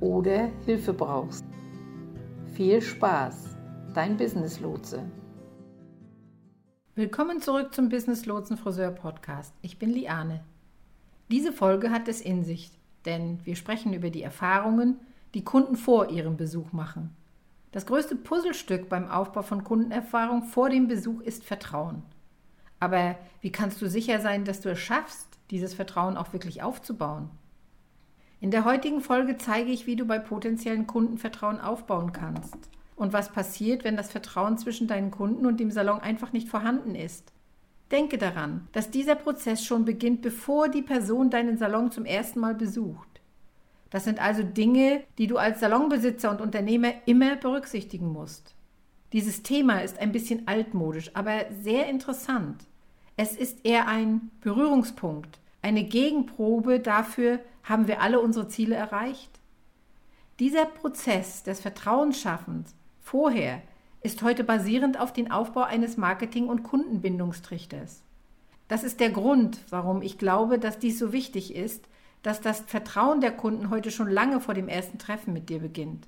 oder Hilfe brauchst. Viel Spaß, dein Business Lotse. Willkommen zurück zum Business Lotsen Friseur Podcast. Ich bin Liane. Diese Folge hat es in sich, denn wir sprechen über die Erfahrungen, die Kunden vor ihrem Besuch machen. Das größte Puzzlestück beim Aufbau von Kundenerfahrung vor dem Besuch ist Vertrauen. Aber wie kannst du sicher sein, dass du es schaffst, dieses Vertrauen auch wirklich aufzubauen? In der heutigen Folge zeige ich, wie du bei potenziellen Kunden Vertrauen aufbauen kannst und was passiert, wenn das Vertrauen zwischen deinen Kunden und dem Salon einfach nicht vorhanden ist. Denke daran, dass dieser Prozess schon beginnt, bevor die Person deinen Salon zum ersten Mal besucht. Das sind also Dinge, die du als Salonbesitzer und Unternehmer immer berücksichtigen musst. Dieses Thema ist ein bisschen altmodisch, aber sehr interessant. Es ist eher ein Berührungspunkt, eine Gegenprobe dafür, haben wir alle unsere Ziele erreicht? Dieser Prozess des Vertrauensschaffens vorher ist heute basierend auf den Aufbau eines Marketing- und Kundenbindungstrichters. Das ist der Grund, warum ich glaube, dass dies so wichtig ist, dass das Vertrauen der Kunden heute schon lange vor dem ersten Treffen mit dir beginnt.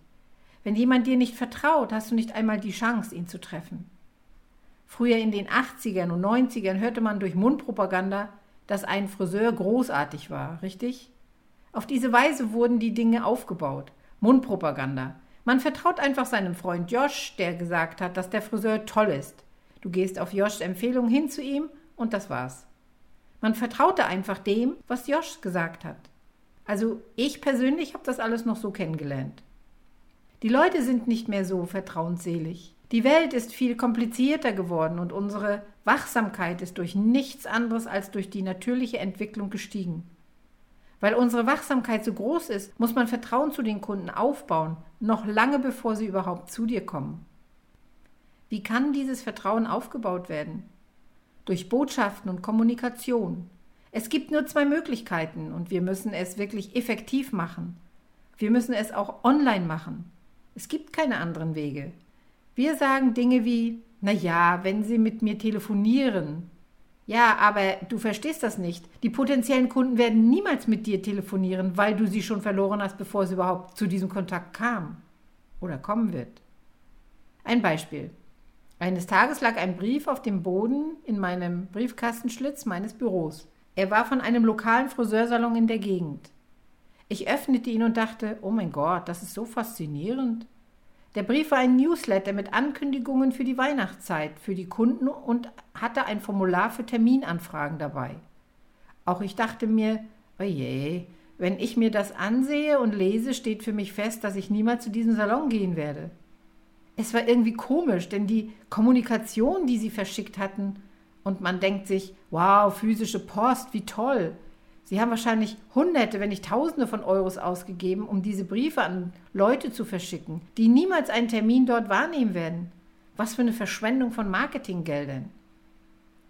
Wenn jemand dir nicht vertraut, hast du nicht einmal die Chance, ihn zu treffen. Früher in den 80ern und 90ern hörte man durch Mundpropaganda, dass ein Friseur großartig war, richtig? Auf diese Weise wurden die Dinge aufgebaut. Mundpropaganda. Man vertraut einfach seinem Freund Josh, der gesagt hat, dass der Friseur toll ist. Du gehst auf Joshs Empfehlung hin zu ihm und das war's. Man vertraute einfach dem, was Josh gesagt hat. Also ich persönlich habe das alles noch so kennengelernt. Die Leute sind nicht mehr so vertrauensselig. Die Welt ist viel komplizierter geworden und unsere Wachsamkeit ist durch nichts anderes als durch die natürliche Entwicklung gestiegen. Weil unsere Wachsamkeit so groß ist, muss man Vertrauen zu den Kunden aufbauen, noch lange bevor sie überhaupt zu dir kommen. Wie kann dieses Vertrauen aufgebaut werden? Durch Botschaften und Kommunikation. Es gibt nur zwei Möglichkeiten und wir müssen es wirklich effektiv machen. Wir müssen es auch online machen. Es gibt keine anderen Wege. Wir sagen Dinge wie, na ja, wenn Sie mit mir telefonieren. Ja, aber du verstehst das nicht. Die potenziellen Kunden werden niemals mit dir telefonieren, weil du sie schon verloren hast, bevor es überhaupt zu diesem Kontakt kam oder kommen wird. Ein Beispiel. Eines Tages lag ein Brief auf dem Boden in meinem Briefkastenschlitz meines Büros. Er war von einem lokalen Friseursalon in der Gegend. Ich öffnete ihn und dachte, oh mein Gott, das ist so faszinierend. Der Brief war ein Newsletter mit Ankündigungen für die Weihnachtszeit für die Kunden und hatte ein Formular für Terminanfragen dabei. Auch ich dachte mir, oje, wenn ich mir das ansehe und lese, steht für mich fest, dass ich niemals zu diesem Salon gehen werde. Es war irgendwie komisch, denn die Kommunikation, die sie verschickt hatten, und man denkt sich, wow, physische Post, wie toll. Sie haben wahrscheinlich Hunderte, wenn nicht Tausende von Euros ausgegeben, um diese Briefe an Leute zu verschicken, die niemals einen Termin dort wahrnehmen werden. Was für eine Verschwendung von Marketinggeldern.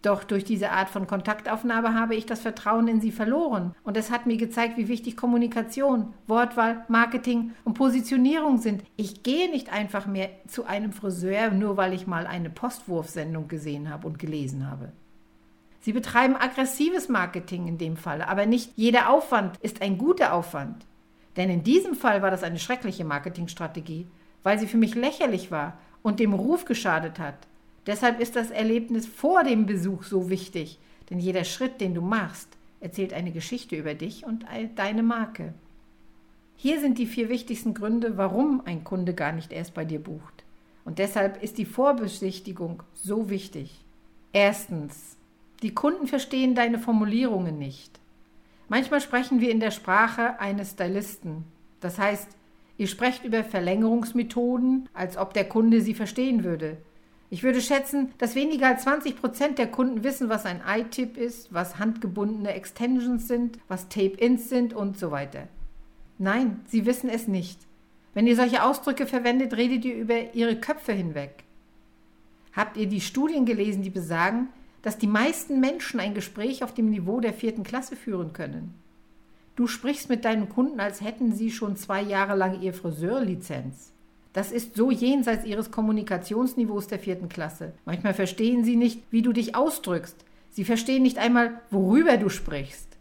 Doch durch diese Art von Kontaktaufnahme habe ich das Vertrauen in sie verloren. Und es hat mir gezeigt, wie wichtig Kommunikation, Wortwahl, Marketing und Positionierung sind. Ich gehe nicht einfach mehr zu einem Friseur, nur weil ich mal eine Postwurfsendung gesehen habe und gelesen habe. Sie betreiben aggressives Marketing in dem Fall, aber nicht jeder Aufwand ist ein guter Aufwand. Denn in diesem Fall war das eine schreckliche Marketingstrategie, weil sie für mich lächerlich war und dem Ruf geschadet hat. Deshalb ist das Erlebnis vor dem Besuch so wichtig, denn jeder Schritt, den du machst, erzählt eine Geschichte über dich und deine Marke. Hier sind die vier wichtigsten Gründe, warum ein Kunde gar nicht erst bei dir bucht. Und deshalb ist die Vorbesichtigung so wichtig. Erstens, die Kunden verstehen deine Formulierungen nicht. Manchmal sprechen wir in der Sprache eines Stylisten. Das heißt, ihr sprecht über Verlängerungsmethoden, als ob der Kunde sie verstehen würde. Ich würde schätzen, dass weniger als 20 Prozent der Kunden wissen, was ein iTip ist, was handgebundene Extensions sind, was Tape-Ins sind und so weiter. Nein, sie wissen es nicht. Wenn ihr solche Ausdrücke verwendet, redet ihr über ihre Köpfe hinweg. Habt ihr die Studien gelesen, die besagen, dass die meisten Menschen ein Gespräch auf dem Niveau der vierten Klasse führen können? Du sprichst mit deinen Kunden, als hätten sie schon zwei Jahre lang ihr Friseurlizenz. Das ist so jenseits ihres Kommunikationsniveaus der vierten Klasse. Manchmal verstehen sie nicht, wie du dich ausdrückst. Sie verstehen nicht einmal, worüber du sprichst.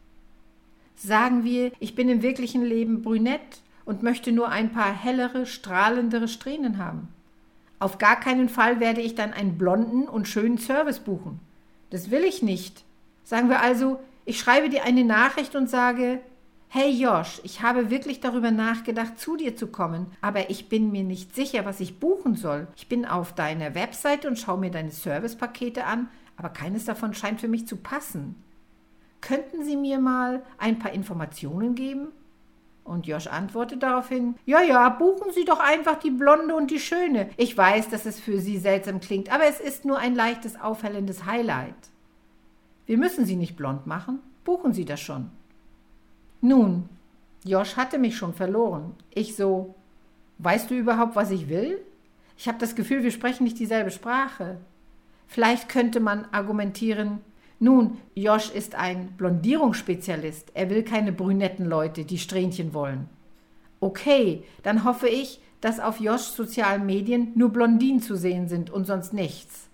Sagen wir, ich bin im wirklichen Leben brünett und möchte nur ein paar hellere, strahlendere Strähnen haben. Auf gar keinen Fall werde ich dann einen blonden und schönen Service buchen. Das will ich nicht. Sagen wir also, ich schreibe dir eine Nachricht und sage, Hey Josh, ich habe wirklich darüber nachgedacht, zu dir zu kommen, aber ich bin mir nicht sicher, was ich buchen soll. Ich bin auf deiner Webseite und schaue mir deine Servicepakete an, aber keines davon scheint für mich zu passen. Könnten Sie mir mal ein paar Informationen geben? Und Josh antwortet daraufhin, ja, ja, buchen Sie doch einfach die Blonde und die Schöne. Ich weiß, dass es für Sie seltsam klingt, aber es ist nur ein leichtes, aufhellendes Highlight. Wir müssen Sie nicht blond machen, buchen Sie das schon. Nun, Josh hatte mich schon verloren. Ich so, weißt du überhaupt, was ich will? Ich habe das Gefühl, wir sprechen nicht dieselbe Sprache. Vielleicht könnte man argumentieren, nun, Josh ist ein Blondierungsspezialist. Er will keine brünetten Leute, die Strähnchen wollen. Okay, dann hoffe ich, dass auf Joshs sozialen Medien nur Blondinen zu sehen sind und sonst nichts.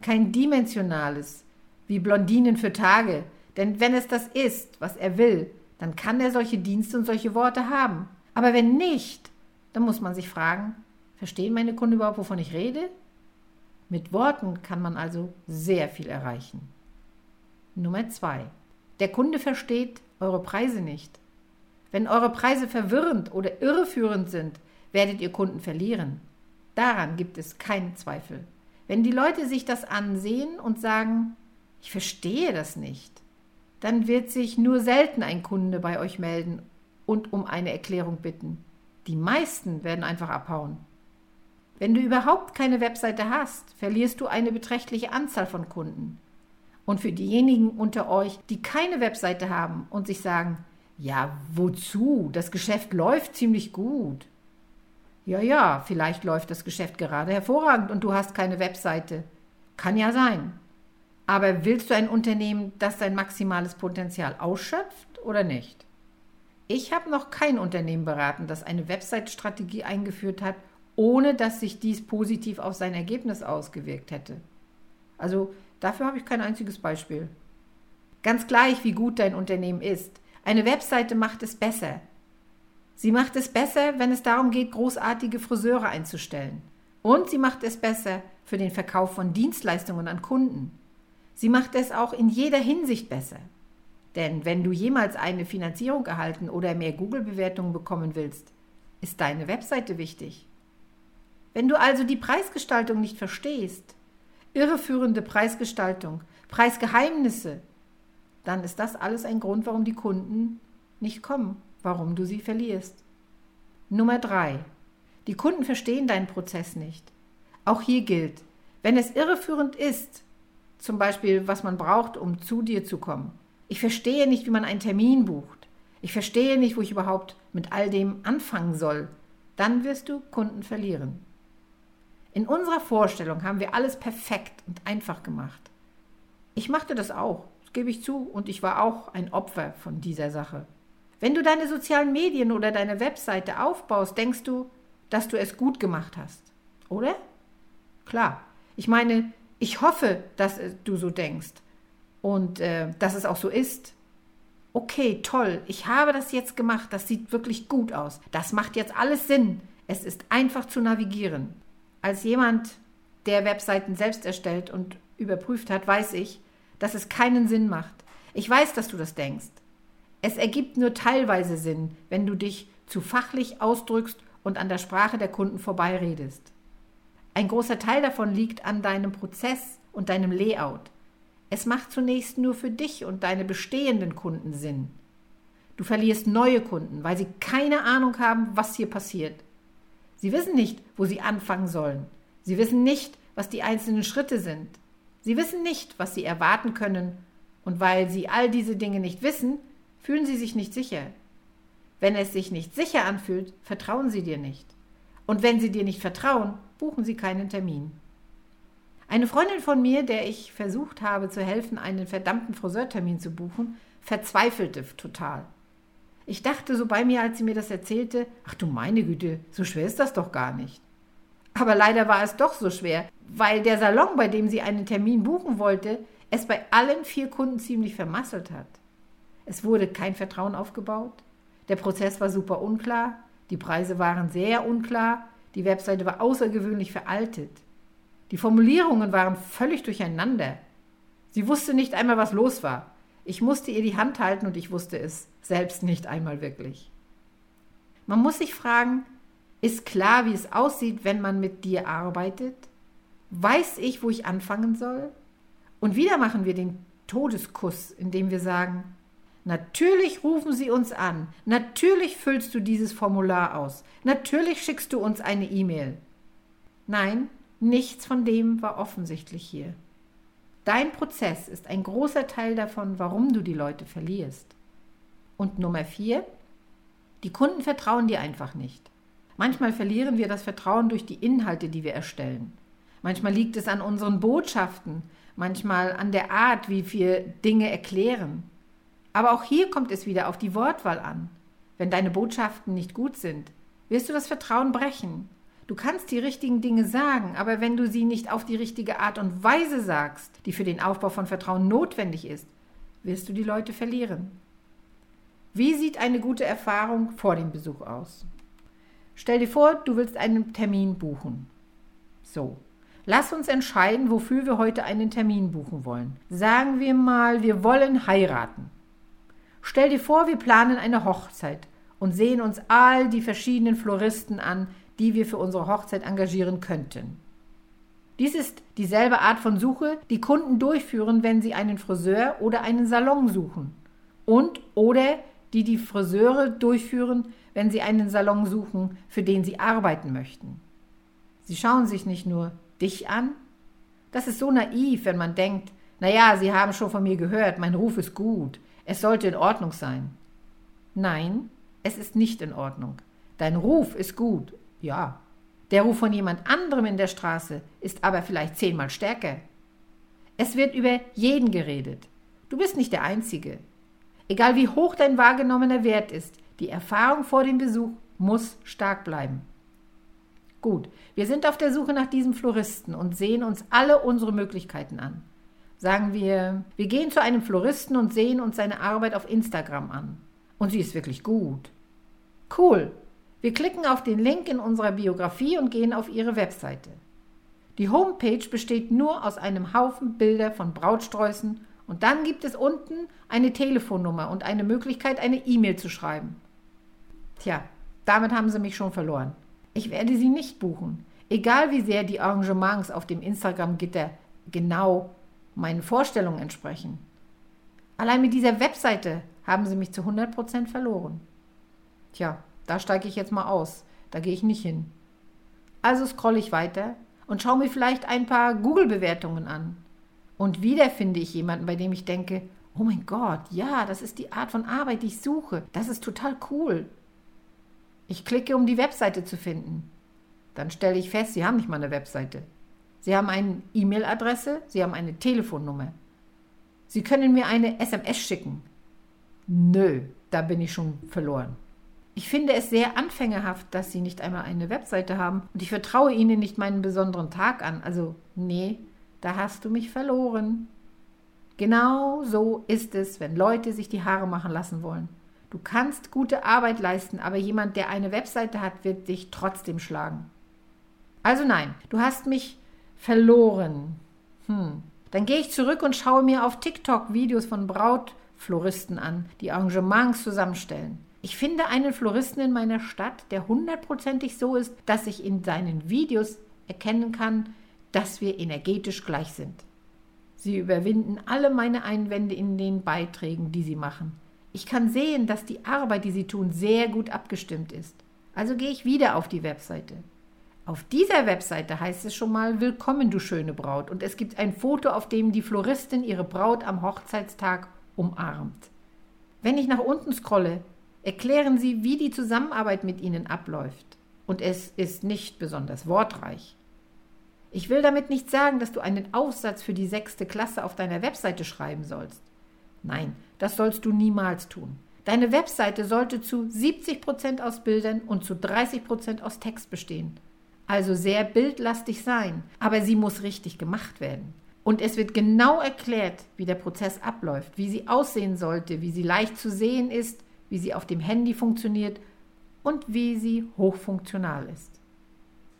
Kein dimensionales, wie Blondinen für Tage. Denn wenn es das ist, was er will, dann kann er solche Dienste und solche Worte haben. Aber wenn nicht, dann muss man sich fragen, verstehen meine Kunden überhaupt, wovon ich rede? Mit Worten kann man also sehr viel erreichen. Nummer zwei. Der Kunde versteht eure Preise nicht. Wenn eure Preise verwirrend oder irreführend sind, werdet ihr Kunden verlieren. Daran gibt es keinen Zweifel. Wenn die Leute sich das ansehen und sagen, ich verstehe das nicht, dann wird sich nur selten ein Kunde bei euch melden und um eine Erklärung bitten. Die meisten werden einfach abhauen. Wenn du überhaupt keine Webseite hast, verlierst du eine beträchtliche Anzahl von Kunden. Und für diejenigen unter euch, die keine Webseite haben und sich sagen, ja, wozu? Das Geschäft läuft ziemlich gut. Ja, ja, vielleicht läuft das Geschäft gerade hervorragend und du hast keine Webseite. Kann ja sein. Aber willst du ein Unternehmen, das sein maximales Potenzial ausschöpft oder nicht? Ich habe noch kein Unternehmen beraten, das eine Website-Strategie eingeführt hat, ohne dass sich dies positiv auf sein Ergebnis ausgewirkt hätte. Also dafür habe ich kein einziges Beispiel. Ganz gleich, wie gut dein Unternehmen ist. Eine Webseite macht es besser. Sie macht es besser, wenn es darum geht, großartige Friseure einzustellen. Und sie macht es besser für den Verkauf von Dienstleistungen an Kunden. Sie macht es auch in jeder Hinsicht besser. Denn wenn du jemals eine Finanzierung erhalten oder mehr Google-Bewertungen bekommen willst, ist deine Webseite wichtig. Wenn du also die Preisgestaltung nicht verstehst, irreführende Preisgestaltung, Preisgeheimnisse, dann ist das alles ein Grund, warum die Kunden nicht kommen, warum du sie verlierst. Nummer drei: Die Kunden verstehen deinen Prozess nicht. Auch hier gilt, wenn es irreführend ist, zum Beispiel, was man braucht, um zu dir zu kommen. Ich verstehe nicht, wie man einen Termin bucht. Ich verstehe nicht, wo ich überhaupt mit all dem anfangen soll. Dann wirst du Kunden verlieren. In unserer Vorstellung haben wir alles perfekt und einfach gemacht. Ich machte das auch, das gebe ich zu, und ich war auch ein Opfer von dieser Sache. Wenn du deine sozialen Medien oder deine Webseite aufbaust, denkst du, dass du es gut gemacht hast, oder? Klar. Ich meine, ich hoffe, dass äh, du so denkst und äh, dass es auch so ist. Okay, toll, ich habe das jetzt gemacht, das sieht wirklich gut aus. Das macht jetzt alles Sinn. Es ist einfach zu navigieren. Als jemand, der Webseiten selbst erstellt und überprüft hat, weiß ich, dass es keinen Sinn macht. Ich weiß, dass du das denkst. Es ergibt nur teilweise Sinn, wenn du dich zu fachlich ausdrückst und an der Sprache der Kunden vorbeiredest. Ein großer Teil davon liegt an deinem Prozess und deinem Layout. Es macht zunächst nur für dich und deine bestehenden Kunden Sinn. Du verlierst neue Kunden, weil sie keine Ahnung haben, was hier passiert. Sie wissen nicht, wo sie anfangen sollen. Sie wissen nicht, was die einzelnen Schritte sind. Sie wissen nicht, was sie erwarten können. Und weil sie all diese Dinge nicht wissen, fühlen sie sich nicht sicher. Wenn es sich nicht sicher anfühlt, vertrauen sie dir nicht. Und wenn sie dir nicht vertrauen, buchen sie keinen Termin. Eine Freundin von mir, der ich versucht habe zu helfen, einen verdammten Friseurtermin zu buchen, verzweifelte total. Ich dachte so bei mir, als sie mir das erzählte, ach du meine Güte, so schwer ist das doch gar nicht. Aber leider war es doch so schwer, weil der Salon, bei dem sie einen Termin buchen wollte, es bei allen vier Kunden ziemlich vermasselt hat. Es wurde kein Vertrauen aufgebaut, der Prozess war super unklar, die Preise waren sehr unklar, die Webseite war außergewöhnlich veraltet. Die Formulierungen waren völlig durcheinander. Sie wusste nicht einmal, was los war. Ich musste ihr die Hand halten und ich wusste es selbst nicht einmal wirklich. Man muss sich fragen, ist klar, wie es aussieht, wenn man mit dir arbeitet? Weiß ich, wo ich anfangen soll? Und wieder machen wir den Todeskuss, indem wir sagen, Natürlich rufen Sie uns an. Natürlich füllst du dieses Formular aus. Natürlich schickst du uns eine E-Mail. Nein, nichts von dem war offensichtlich hier. Dein Prozess ist ein großer Teil davon, warum du die Leute verlierst. Und Nummer vier, die Kunden vertrauen dir einfach nicht. Manchmal verlieren wir das Vertrauen durch die Inhalte, die wir erstellen. Manchmal liegt es an unseren Botschaften, manchmal an der Art, wie wir Dinge erklären. Aber auch hier kommt es wieder auf die Wortwahl an. Wenn deine Botschaften nicht gut sind, wirst du das Vertrauen brechen. Du kannst die richtigen Dinge sagen, aber wenn du sie nicht auf die richtige Art und Weise sagst, die für den Aufbau von Vertrauen notwendig ist, wirst du die Leute verlieren. Wie sieht eine gute Erfahrung vor dem Besuch aus? Stell dir vor, du willst einen Termin buchen. So, lass uns entscheiden, wofür wir heute einen Termin buchen wollen. Sagen wir mal, wir wollen heiraten. Stell dir vor, wir planen eine Hochzeit und sehen uns all die verschiedenen Floristen an, die wir für unsere Hochzeit engagieren könnten. Dies ist dieselbe Art von Suche, die Kunden durchführen, wenn sie einen Friseur oder einen Salon suchen. Und oder die die Friseure durchführen, wenn sie einen Salon suchen, für den sie arbeiten möchten. Sie schauen sich nicht nur dich an. Das ist so naiv, wenn man denkt, naja, Sie haben schon von mir gehört, mein Ruf ist gut, es sollte in Ordnung sein. Nein, es ist nicht in Ordnung. Dein Ruf ist gut, ja. Der Ruf von jemand anderem in der Straße ist aber vielleicht zehnmal stärker. Es wird über jeden geredet. Du bist nicht der Einzige. Egal wie hoch dein wahrgenommener Wert ist, die Erfahrung vor dem Besuch muss stark bleiben. Gut, wir sind auf der Suche nach diesem Floristen und sehen uns alle unsere Möglichkeiten an. Sagen wir, wir gehen zu einem Floristen und sehen uns seine Arbeit auf Instagram an. Und sie ist wirklich gut. Cool. Wir klicken auf den Link in unserer Biografie und gehen auf ihre Webseite. Die Homepage besteht nur aus einem Haufen Bilder von Brautsträußen und dann gibt es unten eine Telefonnummer und eine Möglichkeit, eine E-Mail zu schreiben. Tja, damit haben sie mich schon verloren. Ich werde sie nicht buchen, egal wie sehr die Arrangements auf dem Instagram-Gitter genau meinen Vorstellungen entsprechen. Allein mit dieser Webseite haben sie mich zu 100% verloren. Tja, da steige ich jetzt mal aus. Da gehe ich nicht hin. Also scrolle ich weiter und schaue mir vielleicht ein paar Google-Bewertungen an. Und wieder finde ich jemanden, bei dem ich denke, oh mein Gott, ja, das ist die Art von Arbeit, die ich suche. Das ist total cool. Ich klicke, um die Webseite zu finden. Dann stelle ich fest, sie haben nicht mal eine Webseite. Sie haben eine E-Mail-Adresse, Sie haben eine Telefonnummer. Sie können mir eine SMS schicken. Nö, da bin ich schon verloren. Ich finde es sehr anfängerhaft, dass Sie nicht einmal eine Webseite haben und ich vertraue Ihnen nicht meinen besonderen Tag an. Also, nee, da hast du mich verloren. Genau so ist es, wenn Leute sich die Haare machen lassen wollen. Du kannst gute Arbeit leisten, aber jemand, der eine Webseite hat, wird dich trotzdem schlagen. Also nein, du hast mich verloren. Hm. Dann gehe ich zurück und schaue mir auf TikTok Videos von Brautfloristen an, die Arrangements zusammenstellen. Ich finde einen Floristen in meiner Stadt, der hundertprozentig so ist, dass ich in seinen Videos erkennen kann, dass wir energetisch gleich sind. Sie überwinden alle meine Einwände in den Beiträgen, die sie machen. Ich kann sehen, dass die Arbeit, die sie tun, sehr gut abgestimmt ist. Also gehe ich wieder auf die Webseite. Auf dieser Webseite heißt es schon mal Willkommen, du schöne Braut. Und es gibt ein Foto, auf dem die Floristin ihre Braut am Hochzeitstag umarmt. Wenn ich nach unten scrolle, erklären sie, wie die Zusammenarbeit mit ihnen abläuft. Und es ist nicht besonders wortreich. Ich will damit nicht sagen, dass du einen Aufsatz für die sechste Klasse auf deiner Webseite schreiben sollst. Nein, das sollst du niemals tun. Deine Webseite sollte zu 70 Prozent aus Bildern und zu 30 Prozent aus Text bestehen. Also sehr bildlastig sein, aber sie muss richtig gemacht werden. Und es wird genau erklärt, wie der Prozess abläuft, wie sie aussehen sollte, wie sie leicht zu sehen ist, wie sie auf dem Handy funktioniert und wie sie hochfunktional ist.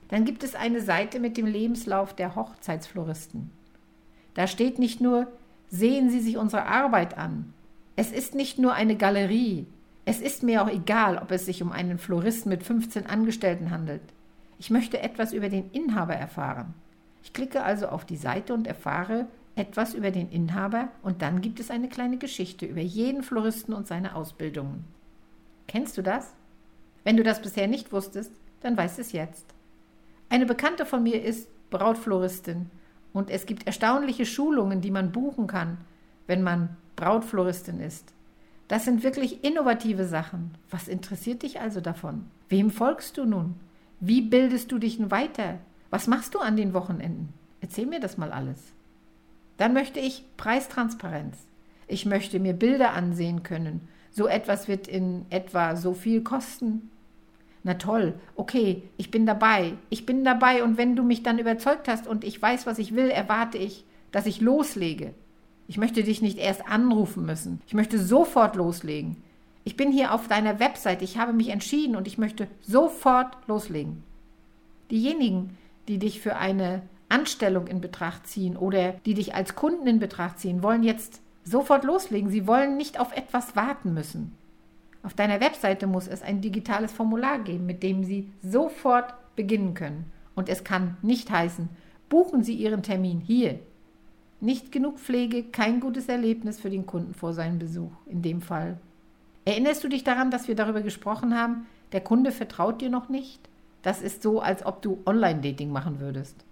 Dann gibt es eine Seite mit dem Lebenslauf der Hochzeitsfloristen. Da steht nicht nur, sehen Sie sich unsere Arbeit an. Es ist nicht nur eine Galerie. Es ist mir auch egal, ob es sich um einen Floristen mit 15 Angestellten handelt. Ich möchte etwas über den Inhaber erfahren. Ich klicke also auf die Seite und erfahre etwas über den Inhaber und dann gibt es eine kleine Geschichte über jeden Floristen und seine Ausbildungen. Kennst du das? Wenn du das bisher nicht wusstest, dann weißt es jetzt. Eine Bekannte von mir ist Brautfloristin und es gibt erstaunliche Schulungen, die man buchen kann, wenn man Brautfloristin ist. Das sind wirklich innovative Sachen. Was interessiert dich also davon? Wem folgst du nun? Wie bildest du dich weiter? Was machst du an den Wochenenden? Erzähl mir das mal alles. Dann möchte ich Preistransparenz. Ich möchte mir Bilder ansehen können. So etwas wird in etwa so viel kosten. Na toll, okay, ich bin dabei. Ich bin dabei und wenn du mich dann überzeugt hast und ich weiß, was ich will, erwarte ich, dass ich loslege. Ich möchte dich nicht erst anrufen müssen. Ich möchte sofort loslegen. Ich bin hier auf deiner Website, ich habe mich entschieden und ich möchte sofort loslegen. Diejenigen, die dich für eine Anstellung in Betracht ziehen oder die dich als Kunden in Betracht ziehen, wollen jetzt sofort loslegen. Sie wollen nicht auf etwas warten müssen. Auf deiner Webseite muss es ein digitales Formular geben, mit dem Sie sofort beginnen können. Und es kann nicht heißen, buchen Sie Ihren Termin hier. Nicht genug Pflege, kein gutes Erlebnis für den Kunden vor seinem Besuch in dem Fall. Erinnerst du dich daran, dass wir darüber gesprochen haben, der Kunde vertraut dir noch nicht? Das ist so, als ob du Online-Dating machen würdest.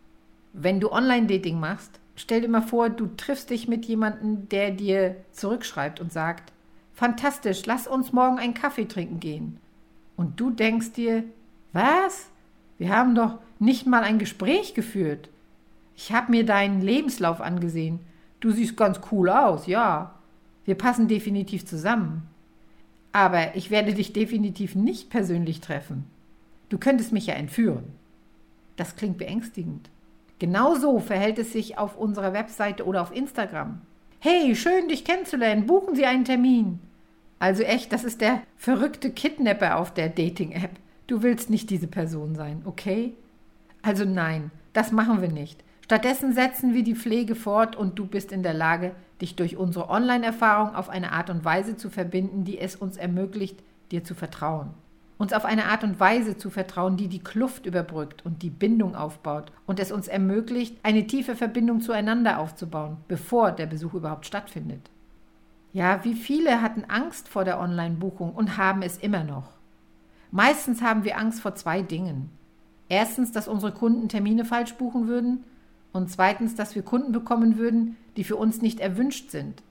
Wenn du Online-Dating machst, stell dir mal vor, du triffst dich mit jemandem, der dir zurückschreibt und sagt, fantastisch, lass uns morgen einen Kaffee trinken gehen. Und du denkst dir, was? Wir haben doch nicht mal ein Gespräch geführt. Ich habe mir deinen Lebenslauf angesehen. Du siehst ganz cool aus, ja. Wir passen definitiv zusammen aber ich werde dich definitiv nicht persönlich treffen. Du könntest mich ja entführen. Das klingt beängstigend. Genauso verhält es sich auf unserer Webseite oder auf Instagram. Hey, schön dich kennenzulernen, buchen Sie einen Termin. Also echt, das ist der verrückte Kidnapper auf der Dating-App. Du willst nicht diese Person sein, okay? Also nein, das machen wir nicht. Stattdessen setzen wir die Pflege fort und du bist in der Lage, dich durch unsere Online-Erfahrung auf eine Art und Weise zu verbinden, die es uns ermöglicht, dir zu vertrauen. Uns auf eine Art und Weise zu vertrauen, die die Kluft überbrückt und die Bindung aufbaut und es uns ermöglicht, eine tiefe Verbindung zueinander aufzubauen, bevor der Besuch überhaupt stattfindet. Ja, wie viele hatten Angst vor der Online-Buchung und haben es immer noch? Meistens haben wir Angst vor zwei Dingen. Erstens, dass unsere Kunden Termine falsch buchen würden und zweitens, dass wir Kunden bekommen würden, die für uns nicht erwünscht sind.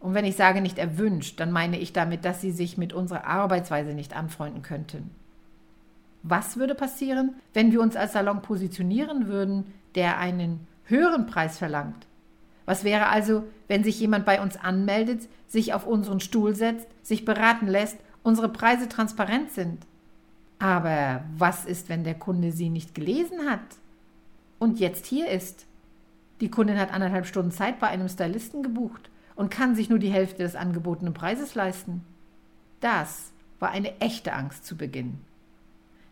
Und wenn ich sage nicht erwünscht, dann meine ich damit, dass sie sich mit unserer Arbeitsweise nicht anfreunden könnten. Was würde passieren, wenn wir uns als Salon positionieren würden, der einen höheren Preis verlangt? Was wäre also, wenn sich jemand bei uns anmeldet, sich auf unseren Stuhl setzt, sich beraten lässt, unsere Preise transparent sind? Aber was ist, wenn der Kunde sie nicht gelesen hat und jetzt hier ist? Die Kundin hat anderthalb Stunden Zeit bei einem Stylisten gebucht und kann sich nur die Hälfte des angebotenen Preises leisten. Das war eine echte Angst zu Beginn.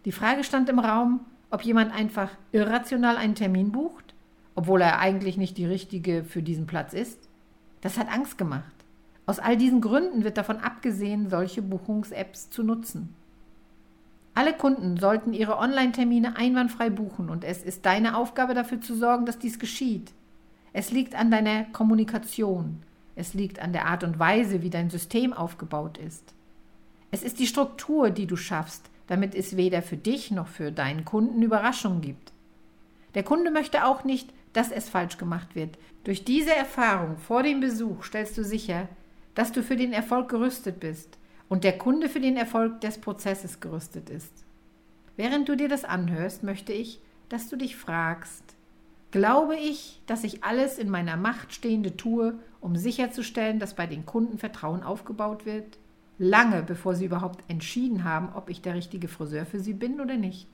Die Frage stand im Raum, ob jemand einfach irrational einen Termin bucht, obwohl er eigentlich nicht die richtige für diesen Platz ist. Das hat Angst gemacht. Aus all diesen Gründen wird davon abgesehen, solche Buchungs-Apps zu nutzen. Alle Kunden sollten ihre Online-Termine einwandfrei buchen und es ist deine Aufgabe dafür zu sorgen, dass dies geschieht. Es liegt an deiner Kommunikation. Es liegt an der Art und Weise, wie dein System aufgebaut ist. Es ist die Struktur, die du schaffst, damit es weder für dich noch für deinen Kunden Überraschungen gibt. Der Kunde möchte auch nicht, dass es falsch gemacht wird. Durch diese Erfahrung vor dem Besuch stellst du sicher, dass du für den Erfolg gerüstet bist und der Kunde für den Erfolg des Prozesses gerüstet ist. Während du dir das anhörst, möchte ich, dass du dich fragst, glaube ich, dass ich alles in meiner Macht Stehende tue, um sicherzustellen, dass bei den Kunden Vertrauen aufgebaut wird? lange bevor sie überhaupt entschieden haben, ob ich der richtige Friseur für sie bin oder nicht.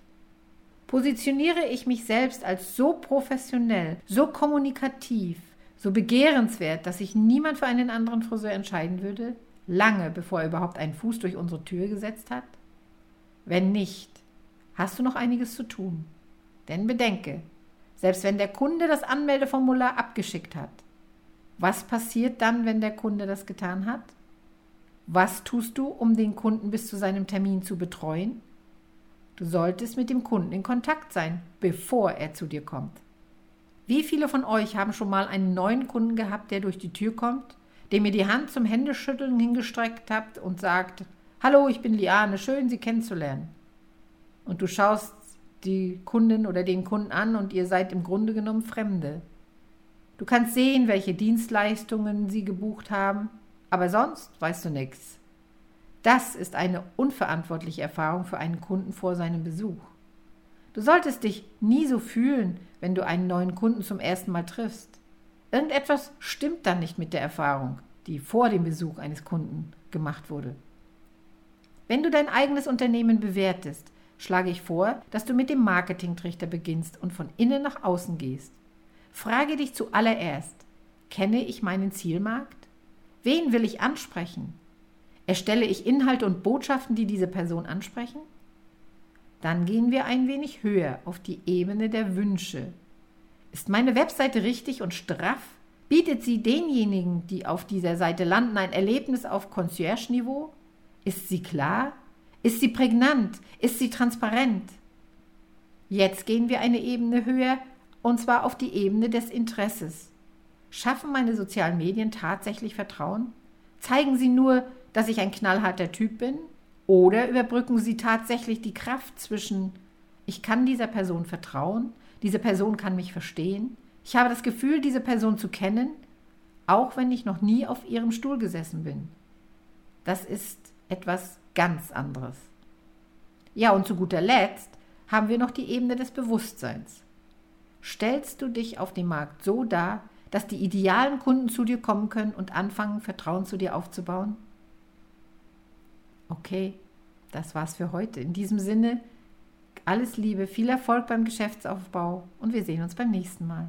Positioniere ich mich selbst als so professionell, so kommunikativ, so begehrenswert, dass sich niemand für einen anderen Friseur entscheiden würde, lange bevor er überhaupt einen Fuß durch unsere Tür gesetzt hat? Wenn nicht, hast du noch einiges zu tun. Denn bedenke, selbst wenn der Kunde das Anmeldeformular abgeschickt hat, was passiert dann, wenn der Kunde das getan hat? Was tust du, um den Kunden bis zu seinem Termin zu betreuen? Du solltest mit dem Kunden in Kontakt sein, bevor er zu dir kommt. Wie viele von euch haben schon mal einen neuen Kunden gehabt, der durch die Tür kommt, dem ihr die Hand zum Händeschütteln hingestreckt habt und sagt, Hallo, ich bin Liane, schön Sie kennenzulernen. Und du schaust die Kundin oder den Kunden an und ihr seid im Grunde genommen Fremde. Du kannst sehen, welche Dienstleistungen sie gebucht haben, aber sonst weißt du nichts. Das ist eine unverantwortliche Erfahrung für einen Kunden vor seinem Besuch. Du solltest dich nie so fühlen, wenn du einen neuen Kunden zum ersten Mal triffst. Irgendetwas stimmt dann nicht mit der Erfahrung, die vor dem Besuch eines Kunden gemacht wurde. Wenn du dein eigenes Unternehmen bewertest, schlage ich vor, dass du mit dem Marketingtrichter beginnst und von innen nach außen gehst. Frage dich zuallererst, kenne ich meinen Zielmarkt? Wen will ich ansprechen? Erstelle ich Inhalte und Botschaften, die diese Person ansprechen? Dann gehen wir ein wenig höher auf die Ebene der Wünsche. Ist meine Webseite richtig und straff? Bietet sie denjenigen, die auf dieser Seite landen, ein Erlebnis auf Concierge-Niveau? Ist sie klar? Ist sie prägnant? Ist sie transparent? Jetzt gehen wir eine Ebene höher, und zwar auf die Ebene des Interesses. Schaffen meine sozialen Medien tatsächlich Vertrauen? Zeigen sie nur, dass ich ein knallharter Typ bin? Oder überbrücken sie tatsächlich die Kraft zwischen, ich kann dieser Person vertrauen, diese Person kann mich verstehen, ich habe das Gefühl, diese Person zu kennen, auch wenn ich noch nie auf ihrem Stuhl gesessen bin. Das ist etwas ganz anderes. Ja, und zu guter Letzt haben wir noch die Ebene des Bewusstseins. Stellst du dich auf dem Markt so dar, dass die idealen Kunden zu dir kommen können und anfangen, Vertrauen zu dir aufzubauen? Okay, das war's für heute. In diesem Sinne, alles Liebe, viel Erfolg beim Geschäftsaufbau und wir sehen uns beim nächsten Mal.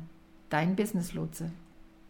Dein Business Lotse.